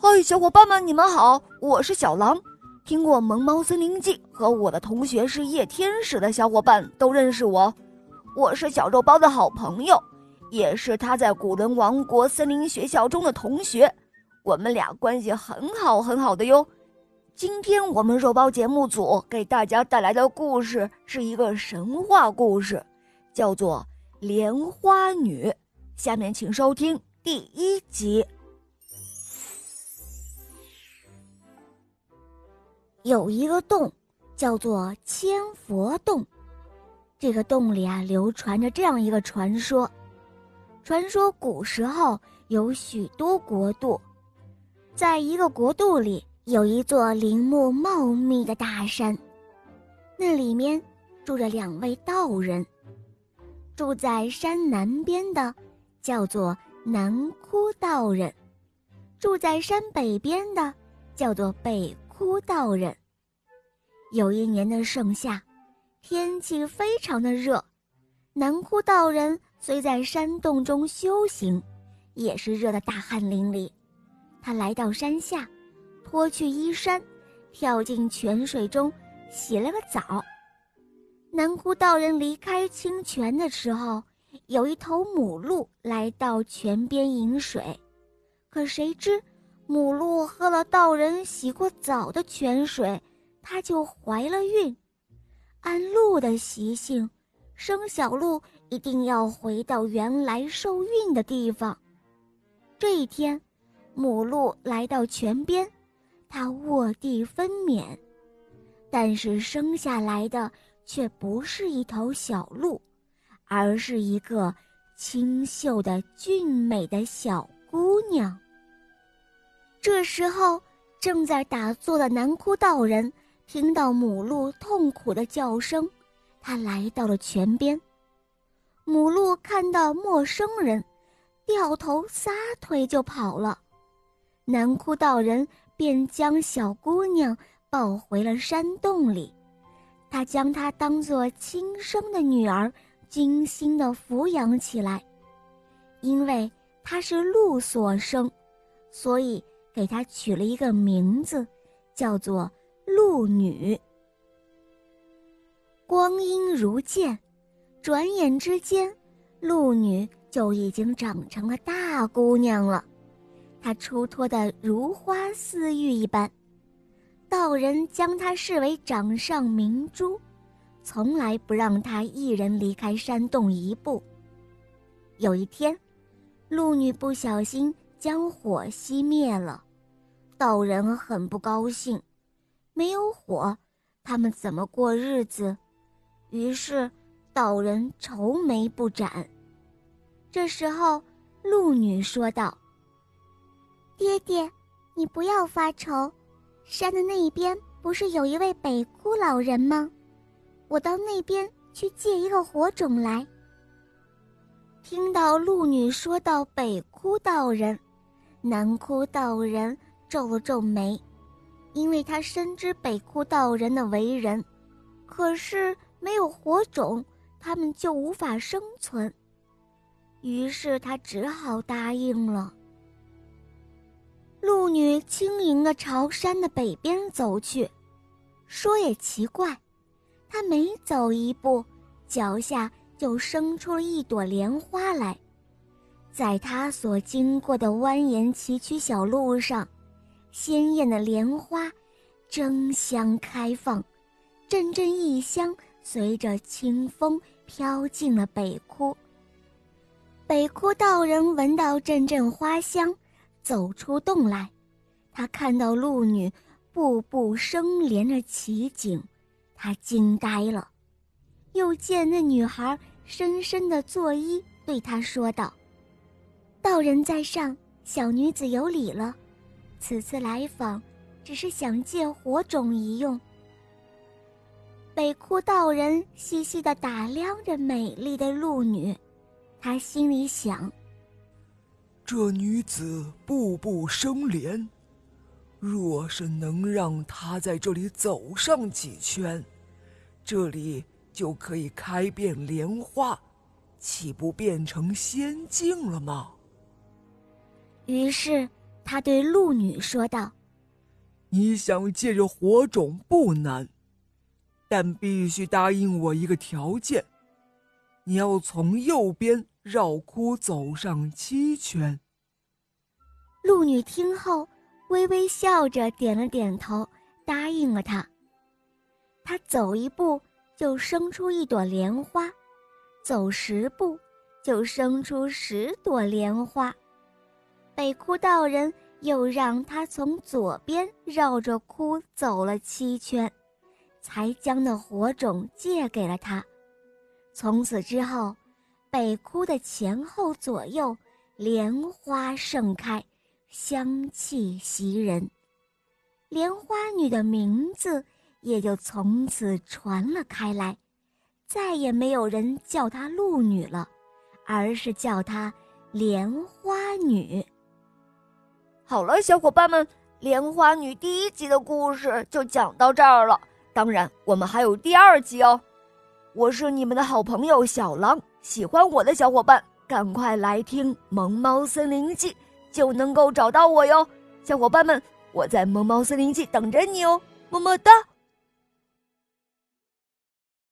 嗨，小伙伴们，你们好，我是小狼。听过《萌猫森林记》和我的同学是夜天使的小伙伴都认识我，我是小肉包的好朋友，也是他在古伦王国森林学校中的同学，我们俩关系很好很好的哟。今天我们肉包节目组给大家带来的故事是一个神话故事，叫做《莲花女》。下面请收听第一集。有一个洞，叫做千佛洞。这个洞里啊，流传着这样一个传说：传说古时候有许多国度，在一个国度里有一座林木茂密的大山，那里面住着两位道人。住在山南边的叫做南窟道人，住在山北边的叫做北。枯道人，有一年的盛夏，天气非常的热。南枯道人虽在山洞中修行，也是热得大汗淋漓。他来到山下，脱去衣衫，跳进泉水中洗了个澡。南枯道人离开清泉的时候，有一头母鹿来到泉边饮水，可谁知。母鹿喝了道人洗过澡的泉水，它就怀了孕。按鹿的习性，生小鹿一定要回到原来受孕的地方。这一天，母鹿来到泉边，它卧地分娩，但是生下来的却不是一头小鹿，而是一个清秀的俊美的小姑娘。这时候，正在打坐的南窟道人听到母鹿痛苦的叫声，他来到了泉边。母鹿看到陌生人，掉头撒腿就跑了。南窟道人便将小姑娘抱回了山洞里，他将她当作亲生的女儿，精心的抚养起来。因为她是鹿所生，所以。给她取了一个名字，叫做鹿女。光阴如箭，转眼之间，鹿女就已经长成了大姑娘了。她出脱的如花似玉一般，道人将她视为掌上明珠，从来不让她一人离开山洞一步。有一天，鹿女不小心将火熄灭了。道人很不高兴，没有火，他们怎么过日子？于是道人愁眉不展。这时候，鹿女说道：“爹爹，你不要发愁，山的那一边不是有一位北窟老人吗？我到那边去借一个火种来。”听到鹿女说到北窟道人，南窟道人。皱了皱眉，因为他深知北窟道人的为人，可是没有火种，他们就无法生存。于是他只好答应了。鹿女轻盈地朝山的北边走去，说也奇怪，她每走一步，脚下就生出了一朵莲花来，在她所经过的蜿蜒崎岖小路上。鲜艳的莲花争相开放，阵阵异香随着清风飘进了北窟。北窟道人闻到阵阵花香，走出洞来。他看到鹿女步步生莲的奇景，他惊呆了。又见那女孩深深的作揖，对他说道：“道人在上，小女子有礼了。”此次来访，只是想借火种一用。北窟道人细细的打量着美丽的鹿女，他心里想：这女子步步生莲，若是能让她在这里走上几圈，这里就可以开遍莲花，岂不变成仙境了吗？于是。他对鹿女说道：“你想借着火种不难，但必须答应我一个条件，你要从右边绕窟走上七圈。”鹿女听后，微微笑着点了点头，答应了他。他走一步就生出一朵莲花，走十步就生出十朵莲花。北窟道人又让他从左边绕着窟走了七圈，才将那火种借给了他。从此之后，北窟的前后左右莲花盛开，香气袭人。莲花女的名字。也就从此传了开来，再也没有人叫她鹿女了，而是叫她莲花女。好了，小伙伴们，莲花女第一集的故事就讲到这儿了。当然，我们还有第二集哦。我是你们的好朋友小狼，喜欢我的小伙伴赶快来听《萌猫森林记》，就能够找到我哟。小伙伴们，我在《萌猫森林记》等着你哦，么么哒。